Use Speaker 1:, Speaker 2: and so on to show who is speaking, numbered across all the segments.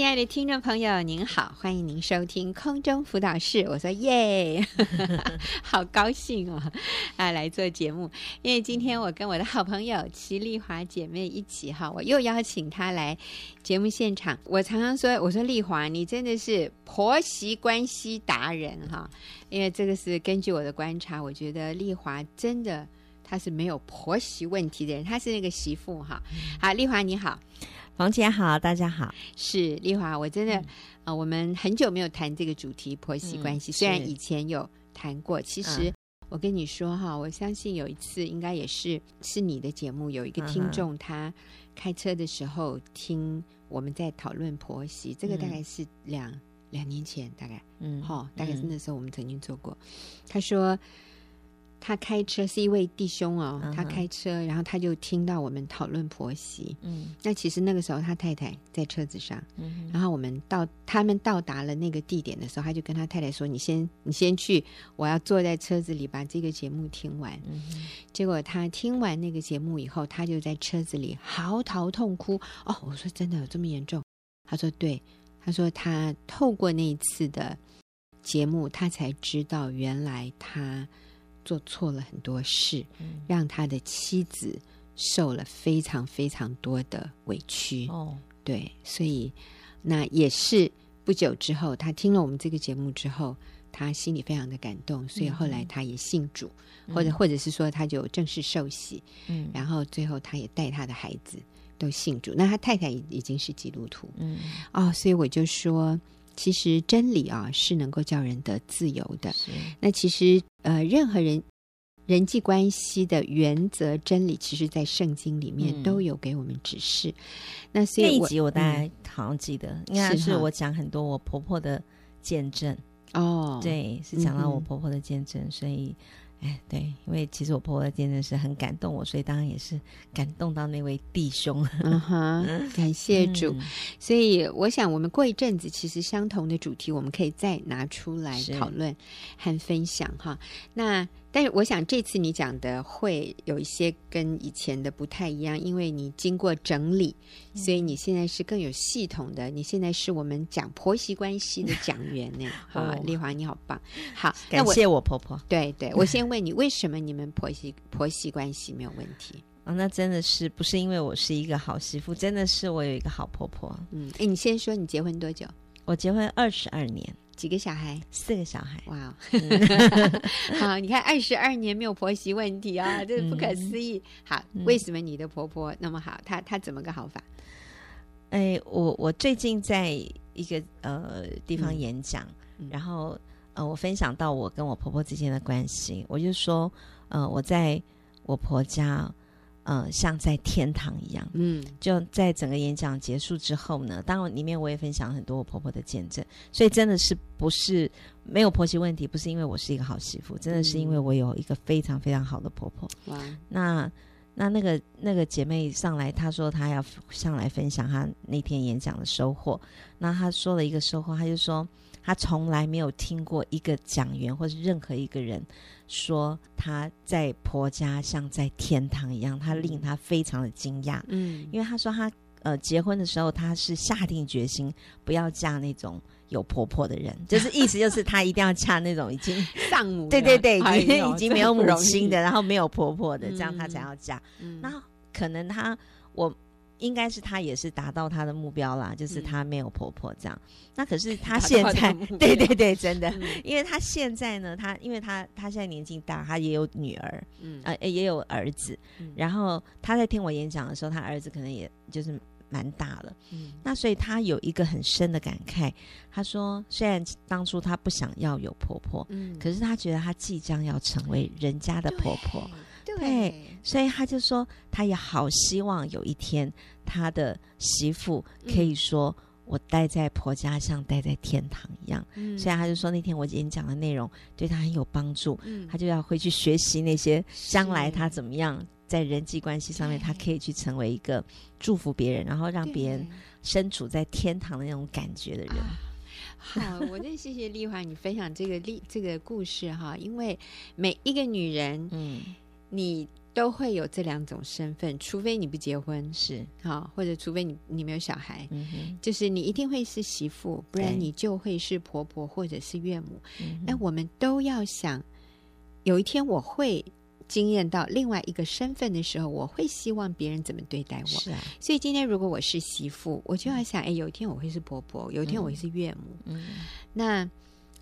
Speaker 1: 亲爱的听众朋友，您好，欢迎您收听空中辅导室。我说耶，好高兴哦，啊，来做节目。因为今天我跟我的好朋友齐丽华姐妹一起哈，我又邀请她来节目现场。我常常说，我说丽华，你真的是婆媳关系达人哈。因为这个是根据我的观察，我觉得丽华真的她是没有婆媳问题的人，她是那个媳妇哈。好，丽华你好。
Speaker 2: 冯姐好，大家好，
Speaker 1: 是丽华，我真的，嗯、呃，我们很久没有谈这个主题婆媳关系，嗯、虽然以前有谈过，其实我跟你说哈，我相信有一次应该也是是你的节目，有一个听众他开车的时候听我们在讨论婆媳，这个大概是两、嗯、两年前，大概，嗯，哈，大概是那时候我们曾经做过，他说。他开车是一位弟兄哦，他开车，然后他就听到我们讨论婆媳。嗯，那其实那个时候他太太在车子上，嗯，然后我们到他们到达了那个地点的时候，他就跟他太太说：“你先，你先去，我要坐在车子里把这个节目听完。”嗯，结果他听完那个节目以后，他就在车子里嚎啕痛哭。哦，我说真的有这么严重？他说对，他说他透过那一次的节目，他才知道原来他。做错了很多事，让他的妻子受了非常非常多的委屈。哦，对，所以那也是不久之后，他听了我们这个节目之后，他心里非常的感动，所以后来他也信主，嗯、或者或者是说他就正式受洗。嗯，然后最后他也带他的孩子都信主。那他太太已经是基督徒。嗯，哦，所以我就说。其实真理啊是能够叫人得自由的。那其实呃，任何人人际关系的原则真理，其实在圣经里面都有给我们指示。嗯、那所以
Speaker 2: 那一集我大概好像记得，嗯、应该是我讲很多我婆婆的见证哦。对，是讲到我婆婆的见证，嗯、所以。哎，对，因为其实我婆婆真的是很感动我，所以当然也是感动到那位弟兄。
Speaker 1: 嗯哼，感谢主。嗯、所以我想，我们过一阵子，其实相同的主题，我们可以再拿出来讨论和分享哈。那。但是我想这次你讲的会有一些跟以前的不太一样，因为你经过整理，所以你现在是更有系统的。你现在是我们讲婆媳关系的讲员呢。好，丽华你好棒，好，
Speaker 2: 感谢我婆婆。
Speaker 1: 对对，我先 问你，为什么你们婆媳婆媳关系没有问题？
Speaker 2: 哦，那真的是不是因为我是一个好媳妇，真的是我有一个好婆婆。
Speaker 1: 嗯，哎，你先说你结婚多久？
Speaker 2: 我结婚二十二年。
Speaker 1: 几个小孩？
Speaker 2: 四个小孩。
Speaker 1: 哇，好，你看二十二年没有婆媳问题啊，这是不可思议。好，为什么你的婆婆那么好？她她怎么个好法？
Speaker 2: 哎，我我最近在一个呃地方演讲，嗯、然后呃我分享到我跟我婆婆之间的关系，我就说呃我在我婆家。嗯、呃，像在天堂一样。嗯，就在整个演讲结束之后呢，当然里面我也分享很多我婆婆的见证，所以真的是不是没有婆媳问题，不是因为我是一个好媳妇，真的是因为我有一个非常非常好的婆婆。哇，那那那个那个姐妹上来，她说她要上来分享她那天演讲的收获。那她说了一个收获，她就说她从来没有听过一个讲员或是任何一个人。说她在婆家像在天堂一样，她令她非常的惊讶。嗯，因为她说她呃结婚的时候，她是下定决心不要嫁那种有婆婆的人，就是意思就是她一定要嫁那种已经
Speaker 1: 丧母，
Speaker 2: 对对对，已经已经没有母亲的，然后没有婆婆的，这样她才要嫁。嗯，那可能她我。应该是她也是达到她的目标啦，就是她没有婆婆这样。嗯、那可是 她现在，对对对，真的，嗯、因为她现在呢，她因为她她现在年纪大，她也有女儿，嗯，呃，也有儿子。嗯、然后她在听我演讲的时候，她儿子可能也就是蛮大了，嗯。那所以她有一个很深的感慨，她说，虽然当初她不想要有婆婆，嗯，可是她觉得她即将要成为人家的婆婆。对，所以他就说，他也好希望有一天，他的媳妇可以说：“我待在婆家像待在天堂一样。嗯”所以他就说，那天我演讲的内容对他很有帮助，嗯、他就要回去学习那些将来他怎么样在人际关系上面，他可以去成为一个祝福别人，然后让别人身处在天堂的那种感觉的人。啊、
Speaker 1: 好，我真谢谢丽华你分享这个历这个故事哈，因为每一个女人，嗯。你都会有这两种身份，除非你不结婚，
Speaker 2: 是
Speaker 1: 好，或者除非你你没有小孩，就是你一定会是媳妇，不然你就会是婆婆或者是岳母。哎，我们都要想，有一天我会经验到另外一个身份的时候，我会希望别人怎么对待我。
Speaker 2: 是啊，
Speaker 1: 所以今天如果我是媳妇，我就要想，哎，有一天我会是婆婆，有一天我会是岳母。
Speaker 2: 嗯，
Speaker 1: 那。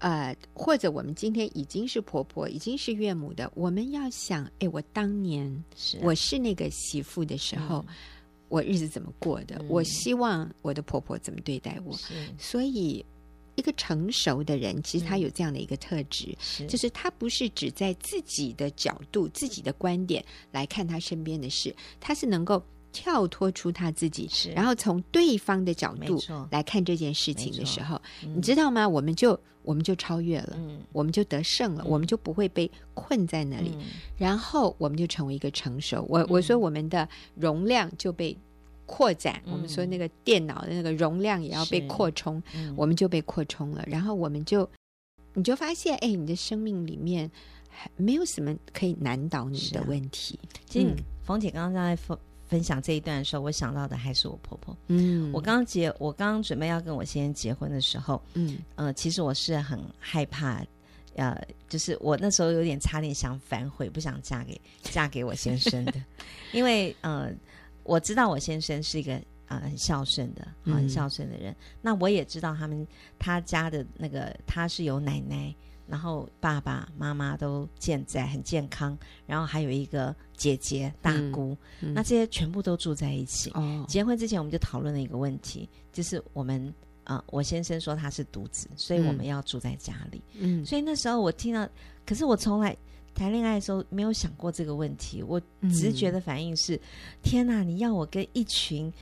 Speaker 1: 呃，或者我们今天已经是婆婆，已经是岳母的，我们要想，哎，我当年是我是那个媳妇的时候，嗯、我日子怎么过的？嗯、我希望我的婆婆怎么对待我？所以，一个成熟的人，其实他有这样的一个特质，
Speaker 2: 是
Speaker 1: 就是他不是只在自己的角度、自己的观点来看他身边的事，他是能够。跳脱出他自己，然后从对方的角度来看这件事情的时候，嗯、你知道吗？我们就我们就超越了，
Speaker 2: 嗯、
Speaker 1: 我们就得胜了，嗯、我们就不会被困在那里，
Speaker 2: 嗯、
Speaker 1: 然后我们就成为一个成熟。我我说我们的容量就被扩展，
Speaker 2: 嗯、
Speaker 1: 我们说那个电脑的那个容量也要被扩充，
Speaker 2: 嗯、
Speaker 1: 我们就被扩充了。然后我们就你就发现，哎，你的生命里面还没有什么可以难倒你的问题。
Speaker 2: 啊、其实冯姐刚刚在分。享这一段的时候，我想到的还是我婆婆。
Speaker 1: 嗯，
Speaker 2: 我刚结，我刚准备要跟我先生结婚的时候，
Speaker 1: 嗯，
Speaker 2: 呃，其实我是很害怕，呃，就是我那时候有点差点想反悔，不想嫁给嫁给我先生的，因为呃，我知道我先生是一个啊、呃、很孝顺的，很孝顺的人。嗯、那我也知道他们他家的那个他是有奶奶。然后爸爸妈妈都健在，很健康。然后还有一个姐姐、大姑，
Speaker 1: 嗯嗯、
Speaker 2: 那这些全部都住在一起。
Speaker 1: 哦，
Speaker 2: 结婚之前我们就讨论了一个问题，就是我们啊、呃，我先生说他是独子，所以我们要住在家里。
Speaker 1: 嗯，
Speaker 2: 所以那时候我听到，可是我从来谈恋爱的时候没有想过这个问题，我直觉的反应是：嗯、天哪，你要我跟一群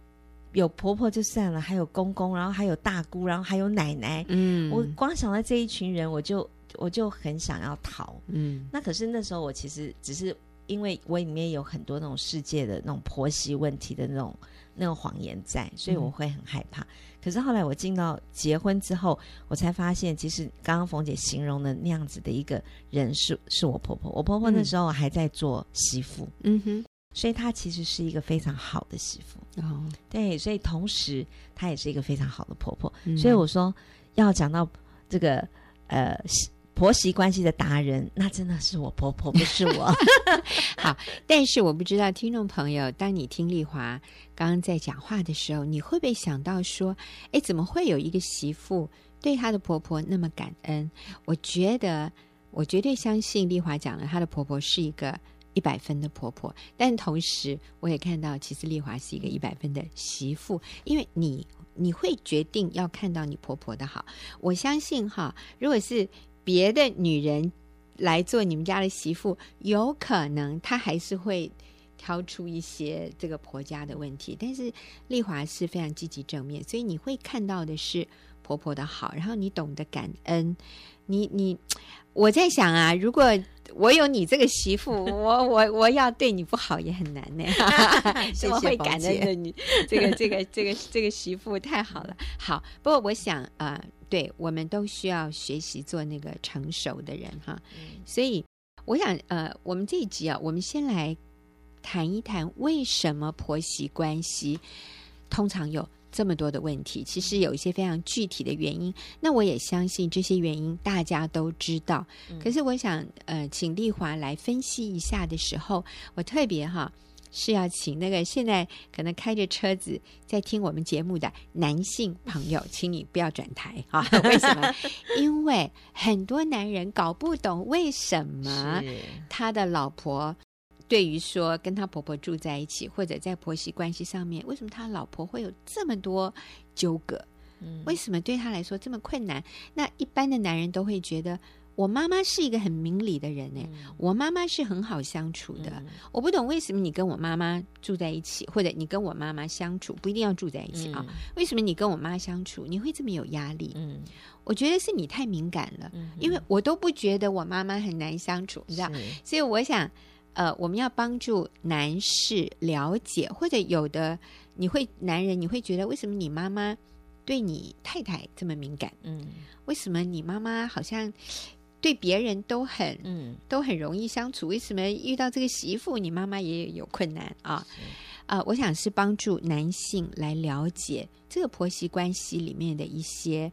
Speaker 2: 有婆婆就算了，还有公公，然后还有大姑，然后还有奶奶。
Speaker 1: 嗯，
Speaker 2: 我光想到这一群人，我就。我就很想要逃，
Speaker 1: 嗯，
Speaker 2: 那可是那时候我其实只是因为我里面有很多那种世界的那种婆媳问题的那种那种谎言在，所以我会很害怕。嗯、可是后来我进到结婚之后，我才发现，其实刚刚冯姐形容的那样子的一个人是是我婆婆。我婆婆那时候还在做媳妇，
Speaker 1: 嗯哼，
Speaker 2: 所以她其实是一个非常好的媳妇。
Speaker 1: 哦，
Speaker 2: 对，所以同时她也是一个非常好的婆婆。
Speaker 1: 嗯、
Speaker 2: 所以我说要讲到这个呃。婆媳关系的达人，那真的是我婆婆，不是我。
Speaker 1: 好，但是我不知道听众朋友，当你听丽华刚刚在讲话的时候，你会不会想到说，哎，怎么会有一个媳妇对她的婆婆那么感恩？我觉得，我绝对相信丽华讲了，她的婆婆是一个一百分的婆婆，但同时我也看到，其实丽华是一个一百分的媳妇，因为你你会决定要看到你婆婆的好。我相信哈，如果是别的女人来做你们家的媳妇，有可能她还是会挑出一些这个婆家的问题。但是丽华是非常积极正面，所以你会看到的是婆婆的好，然后你懂得感恩。你你，我在想啊，如果我有你这个媳妇，我我我要对你不好也很难呢。谢谢感恩的你，这个这个这个这个媳妇太好了。好，不过我想啊。呃对，我们都需要学习做那个成熟的人哈，
Speaker 2: 嗯、
Speaker 1: 所以我想，呃，我们这一集啊，我们先来谈一谈为什么婆媳关系通常有这么多的问题。其实有一些非常具体的原因，那我也相信这些原因大家都知道。
Speaker 2: 嗯、
Speaker 1: 可是我想，呃，请丽华来分析一下的时候，我特别哈。是要请那个现在可能开着车子在听我们节目的男性朋友，请你不要转台啊！为什么？因为很多男人搞不懂为什么他的老婆对于说跟他婆婆住在一起，或者在婆媳关系上面，为什么他老婆会有这么多纠葛？为什么对他来说这么困难？那一般的男人都会觉得。我妈妈是一个很明理的人呢，嗯、我妈妈是很好相处的。嗯、我不懂为什么你跟我妈妈住在一起，或者你跟我妈妈相处不一定要住在一起啊？嗯、为什么你跟我妈相处你会这么有压力？
Speaker 2: 嗯，
Speaker 1: 我觉得是你太敏感了，
Speaker 2: 嗯、
Speaker 1: 因为我都不觉得我妈妈很难相处，你知道？
Speaker 2: 是
Speaker 1: 所以我想，呃，我们要帮助男士了解，或者有的你会男人你会觉得为什么你妈妈对你太太这么敏感？
Speaker 2: 嗯，
Speaker 1: 为什么你妈妈好像？对别人都很嗯都很容易相处，为什么遇到这个媳妇，你妈妈也有困难啊？啊、呃，我想是帮助男性来了解这个婆媳关系里面的一些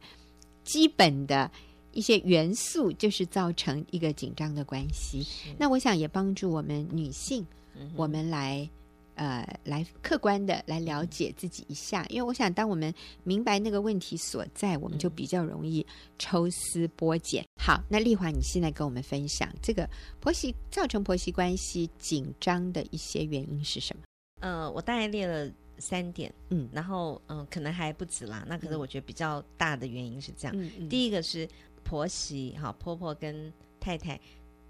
Speaker 1: 基本的一些元素，就是造成一个紧张的关系。那我想也帮助我们女性，嗯、我们来呃来客观的来了解自己一下，因为我想当我们明白那个问题所在，我们就比较容易抽丝剥茧。好，那丽华，你现在跟我们分享这个婆媳造成婆媳关系紧张的一些原因是什么？
Speaker 2: 呃，我大概列了三点，嗯，然后嗯、呃，可能还不止啦。那可是我觉得比较大的原因是这样：嗯嗯、第一个是婆媳哈，婆婆跟太太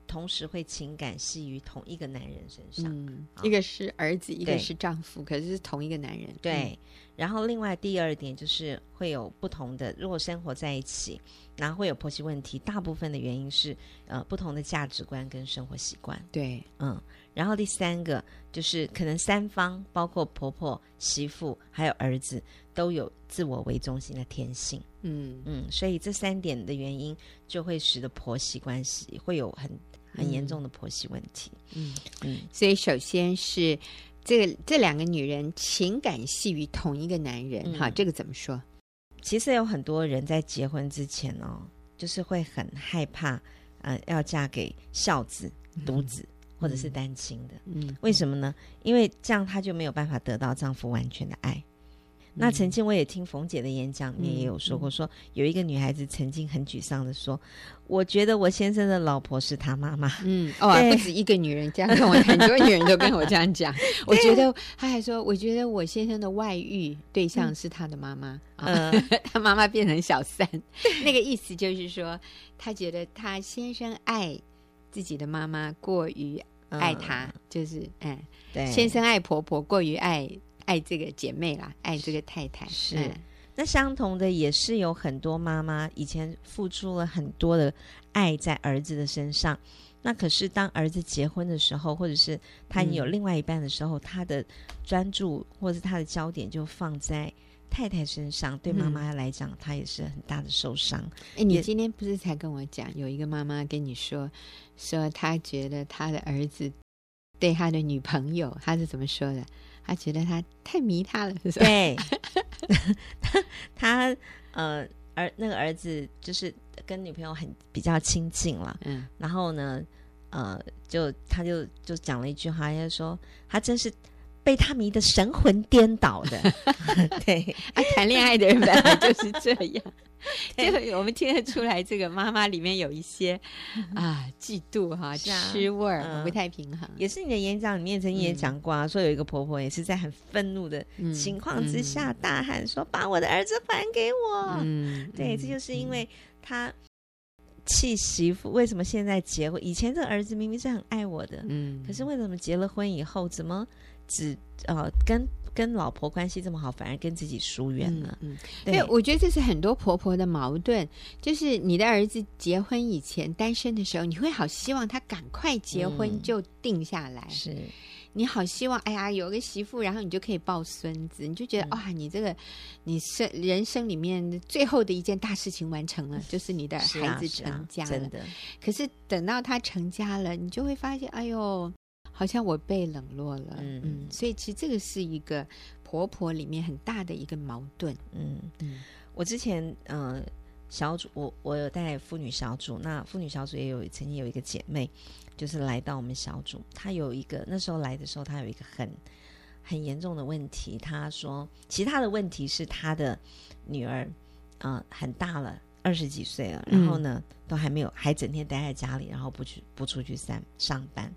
Speaker 2: 同时会情感系于同一个男人身上，
Speaker 1: 嗯、一个是儿子，一个是丈夫，可是是同一个男人。
Speaker 2: 对。然后另外第二点就是会有不同的，如果生活在一起，然后会有婆媳问题，大部分的原因是呃不同的价值观跟生活习惯。
Speaker 1: 对，
Speaker 2: 嗯。然后第三个就是可能三方，包括婆婆、媳妇还有儿子，都有自我为中心的天性。嗯嗯，所以这三点的原因就会使得婆媳关系会有很很严重的婆媳问题。
Speaker 1: 嗯嗯，所以首先是这个这两个女人情感系于同一个男人，哈、嗯，这个怎么说？
Speaker 2: 其实有很多人在结婚之前哦，就是会很害怕，呃，要嫁给孝子、独子。嗯或者是单亲的，嗯，为什么呢？因为这样她就没有办法得到丈夫完全的爱。嗯、那曾经我也听冯姐的演讲里面也有说过说，说、嗯、有一个女孩子曾经很沮丧的说：“我觉得我先生的老婆是他妈妈。”
Speaker 1: 嗯，哦，不止一个女人这样跟我，很多女人都跟我这样讲。我觉得她还说：“我觉得我先生的外遇对象是他的妈妈，嗯，他妈妈变成小三。”那个意思就是说，她觉得她先生爱。自己的妈妈过于爱她，嗯、就是哎，对，先生爱婆婆过于爱爱这个姐妹啦，爱这个太太
Speaker 2: 是。
Speaker 1: 嗯、
Speaker 2: 那相同的也是有很多妈妈以前付出了很多的爱在儿子的身上，那可是当儿子结婚的时候，或者是他有另外一半的时候，嗯、他的专注或者是他的焦点就放在。太太身上，对妈妈来讲，她、嗯、也是很大的受伤。
Speaker 1: 哎，你今天不是才跟我讲，有一个妈妈跟你说，说她觉得她的儿子对他的女朋友，他是怎么说的？他觉得他太迷他了，是吧？
Speaker 2: 对，他呃，儿那个儿子就是跟女朋友很比较亲近了，嗯，然后呢，呃，就他就就讲了一句话，他就说他真是。被他迷得神魂颠倒的，对。
Speaker 1: 啊，谈恋爱的人本来就是这样，就我们听得出来，这个妈妈里面有一些啊嫉妒哈，吃味儿，不太平衡。
Speaker 2: 也是你的演讲里面曾经也讲过啊，说有一个婆婆也是在很愤怒的情况之下大喊说：“把我的儿子还给我！”嗯，对，这就是因为他气媳妇。为什么现在结婚？以前这个儿子明明是很爱我的，嗯，可是为什么结了婚以后怎么？只呃跟跟老婆关系这么好，反而跟自己疏远了。嗯，
Speaker 1: 对，我觉得这是很多婆婆的矛盾，就是你的儿子结婚以前单身的时候，你会好希望他赶快结婚就定下来，是、嗯、你好希望哎呀有个媳妇，然后你就可以抱孙子，你就觉得哇、嗯哦，你这个你生人生里面最后的一件大事情完成了，就是你的孩子成家了。啊啊、真的，可是等到他成家了，你就会发现，哎呦。好像我被冷落了，嗯，嗯，所以其实这个是一个婆婆里面很大的一个矛盾，
Speaker 2: 嗯嗯。我之前呃小组，我我有带妇女小组，那妇女小组也有曾经有一个姐妹，就是来到我们小组，她有一个那时候来的时候，她有一个很很严重的问题，她说，其他的问题是她的女儿，嗯、呃，很大了。二十几岁了，然后呢，嗯、都还没有，还整天待在家里，然后不去不出去上上班，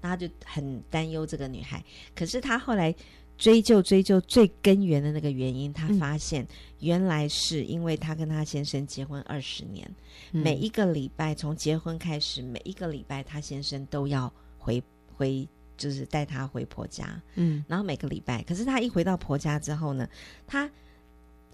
Speaker 2: 那他就很担忧这个女孩。可是他后来追究追究最根源的那个原因，他发现原来是因为他跟他先生结婚二十年，嗯、每一个礼拜从结婚开始，每一个礼拜他先生都要回回，就是带她回婆家，嗯，然后每个礼拜，可是她一回到婆家之后呢，他。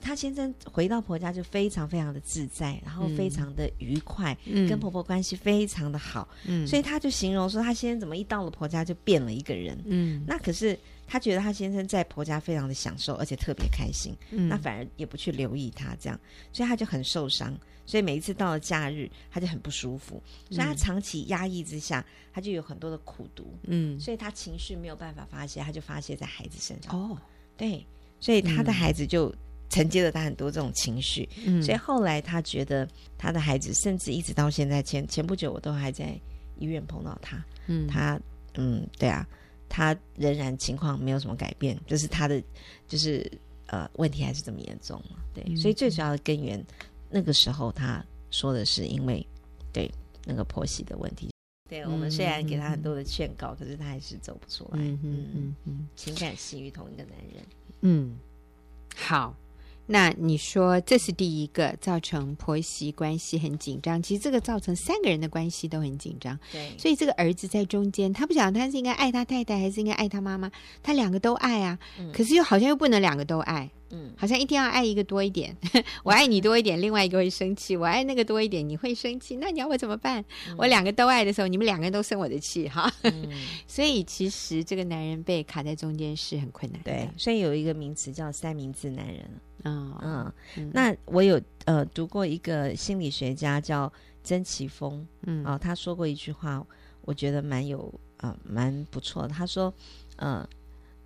Speaker 2: 她先生回到婆家就非常非常的自在，然后非常的愉快，嗯、跟婆婆关系非常的好，嗯，所以她就形容说，她先生怎么一到了婆家就变了一个人，嗯，那可是她觉得她先生在婆家非常的享受，而且特别开心，
Speaker 1: 嗯。
Speaker 2: 那反而也不去留意她这样，所以她就很受伤。所以每一次到了假日，她就很不舒服，所以她长期压抑之下，她就有很多的苦毒，
Speaker 1: 嗯，
Speaker 2: 所以她情绪没有办法发泄，她就发泄在孩子身上。
Speaker 1: 哦，
Speaker 2: 对，所以她的孩子就承接了他很多这种情绪。
Speaker 1: 嗯，
Speaker 2: 所以后来他觉得他的孩子，甚至一直到现在前前不久，我都还在医院碰到他。
Speaker 1: 嗯，
Speaker 2: 他嗯，对啊，他仍然情况没有什么改变，就是他的就是呃问题还是这么严重嘛。对，
Speaker 1: 嗯
Speaker 2: 所以最主要的根源，那个时候他说的是因为对那个婆媳的问题。对，我们虽然给他很多的劝告，可是他还是走不出来。
Speaker 1: 嗯嗯嗯嗯
Speaker 2: 情感系于同一个男人。
Speaker 1: 嗯，好。那你说这是第一个造成婆媳关系很紧张，其实这个造成三个人的关系都很紧张。
Speaker 2: 对，
Speaker 1: 所以这个儿子在中间，他不晓得他是应该爱他太太，还是应该爱他妈妈。他两个都爱啊，
Speaker 2: 嗯
Speaker 1: 可是又好像又不能两个都爱，
Speaker 2: 嗯，
Speaker 1: 好像一定要爱一个多一点。我爱你多一点，另外一个会生气；我爱那个多一点，你会生气。那你要我怎么办？我两个都爱的时候，你们两个人都生我的气哈。
Speaker 2: 嗯
Speaker 1: 所以其实这个男人被卡在中间是很困难的。
Speaker 2: 对，所以有一个名词叫三明治男人。
Speaker 1: 哦，
Speaker 2: 嗯，
Speaker 1: 嗯
Speaker 2: 那我有呃读过一个心理学家叫曾奇峰，
Speaker 1: 嗯
Speaker 2: 啊、他说过一句话，我觉得蛮有啊、呃蛮不错的。他说，呃，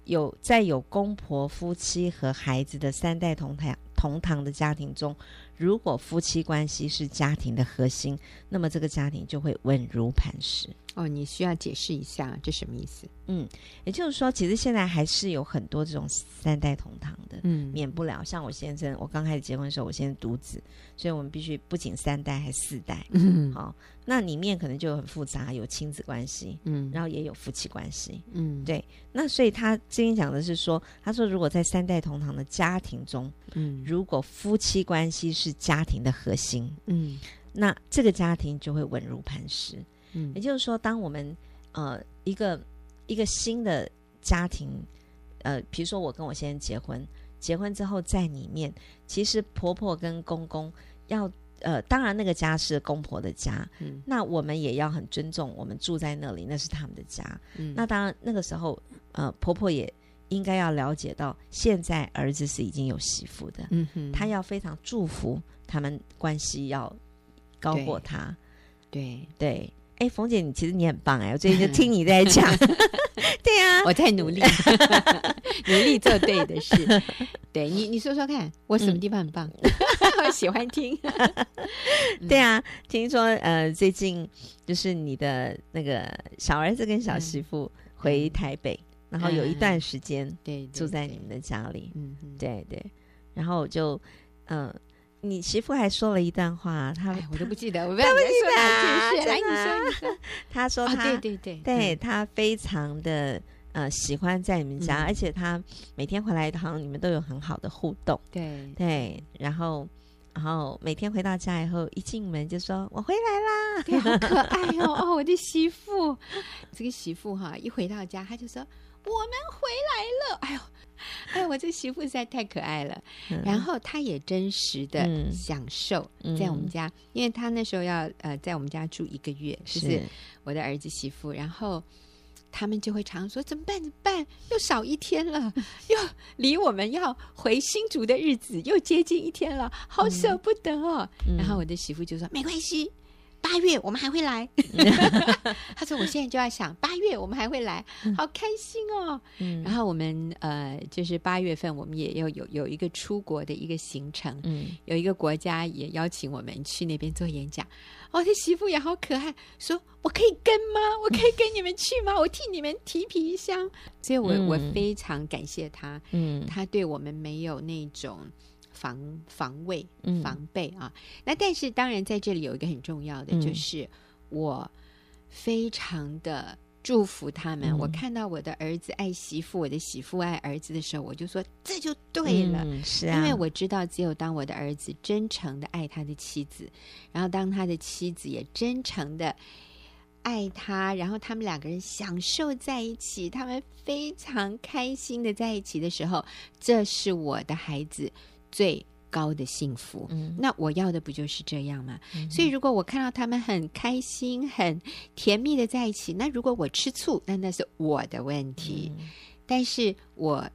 Speaker 2: 有在有公婆、夫妻和孩子的三代同堂同堂的家庭中，如果夫妻关系是家庭的核心，那么这个家庭就会稳如磐石。
Speaker 1: 哦，你需要解释一下这什么意思？
Speaker 2: 嗯，也就是说，其实现在还是有很多这种三代同堂的。
Speaker 1: 嗯
Speaker 2: 免不了。像我先生，我刚开始结婚的时候，我先生独子，所以我们必须不仅三代，还四代。
Speaker 1: 嗯
Speaker 2: 好，那里面可能就很复杂，有亲子关系，
Speaker 1: 嗯
Speaker 2: 然后也有夫妻关系。
Speaker 1: 嗯
Speaker 2: 对，那所以他今天讲的是说，他说如果在三代同堂的家庭中，
Speaker 1: 嗯
Speaker 2: 如果夫妻关系是家庭的核心，
Speaker 1: 嗯
Speaker 2: 那这个家庭就会稳如磐石。
Speaker 1: 嗯。
Speaker 2: 也就是说，当我们呃一个一个新的家庭，呃，比如说我跟我先生结婚，结婚之后在里面，其实婆婆跟公公要呃，当然那个家是公婆的家，
Speaker 1: 嗯。
Speaker 2: 那我们也要很尊重，我们住在那里，那是他们的家。
Speaker 1: 嗯。
Speaker 2: 那当然那个时候，呃，婆婆也应该要了解到，现在儿子是已经有媳妇的，
Speaker 1: 嗯哼，
Speaker 2: 他要非常祝福他们关系要高过他。
Speaker 1: 对，
Speaker 2: 对，哎，冯姐，你其实你很棒哎，我最近就听你在讲 对啊，
Speaker 1: 我在努力，努力做对的事。对你，你说说看，我什么地方很棒？我喜欢听。
Speaker 2: 对啊，听说呃，最近就是你的那个小儿子跟小媳妇回台北，然后有一段时间
Speaker 1: 对，
Speaker 2: 住在你们的家里，
Speaker 1: 嗯嗯，
Speaker 2: 对对，然后我就嗯、呃，你媳妇还说了一段话，她
Speaker 1: 哎，我都不记得，我不知道你在说哪件事。
Speaker 2: 来，
Speaker 1: 你说，你说。哦，
Speaker 2: 她说她
Speaker 1: 对对对，
Speaker 2: 对
Speaker 1: 嗯
Speaker 2: 她非常的呃喜欢在你们家，
Speaker 1: 嗯
Speaker 2: 而且她每天回来一趟，你们都有很好的互动。
Speaker 1: 对
Speaker 2: 对，然后然后每天回到家以后，一进门就说：“我回来啦。
Speaker 1: 对，好可爱哦！哦，我的媳妇，这个媳妇哈，一回到家，她就说：“我们回来了。”哎呦，哎，我这媳妇实在太可爱了。
Speaker 2: 嗯”
Speaker 1: 然后她也真实的
Speaker 2: 嗯
Speaker 1: 享受在我们家，因为她那时候要呃在我们家住一个月，就是我的儿子媳妇，然后。他们就会常说：“怎么办？怎么办？又少一天了，又离我们要回新竹的日子又接近一天了，好舍不得哦。
Speaker 2: 嗯”
Speaker 1: 然后我的媳妇就说：“没关系，八月我们还会来。”他说：“我现在就要想八月我们还会来，好开心哦。
Speaker 2: 嗯”
Speaker 1: 然后我们呃，就是八月份我们也要有有一个出国的一个行程，
Speaker 2: 嗯
Speaker 1: 有一个国家也邀请我们去那边做演讲。哦，他媳妇也好可爱，说我可以跟吗？我可以跟你们去吗？我替你们提皮箱。所以我，我、
Speaker 2: 嗯、
Speaker 1: 我非常感谢他，
Speaker 2: 嗯，
Speaker 1: 他对我们没有那种防防卫、
Speaker 2: 嗯
Speaker 1: 防备啊。那但是，当然在这里有一个很重要的，
Speaker 2: 嗯
Speaker 1: 就是我非常的。祝福他们。
Speaker 2: 嗯、
Speaker 1: 我看到我的儿子爱媳妇，我的媳妇爱儿子的时候，我就说这就对了。
Speaker 2: 嗯、是啊，
Speaker 1: 因为我知道，只有当我的儿子真诚的爱他的妻子，然后当他的妻子也真诚的爱他，然后他们两个人享受在一起，他们非常开心的在一起的时候，这是我的孩子最高的幸福，
Speaker 2: 嗯，
Speaker 1: 那我要的不就是这样吗？
Speaker 2: 嗯、
Speaker 1: 所以如果我看到他们很开心、很甜蜜的在一起，那如果我吃醋，那那是我的问题。
Speaker 2: 嗯、
Speaker 1: 但是我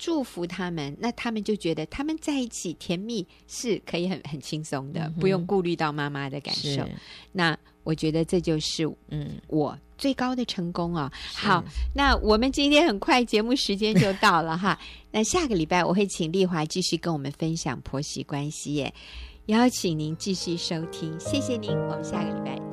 Speaker 1: 祝福他们，那他们就觉得他们在一起甜蜜是可以很很轻松的，嗯、不用顾虑到妈妈的感受。那我觉得这就是嗯我最高的成功啊！是好，那我们今天很快节目时间就到了哈，那下个礼拜我会请丽华继续跟我们分享婆媳关系耶，邀请您继续收听，谢谢您，我们下个礼拜。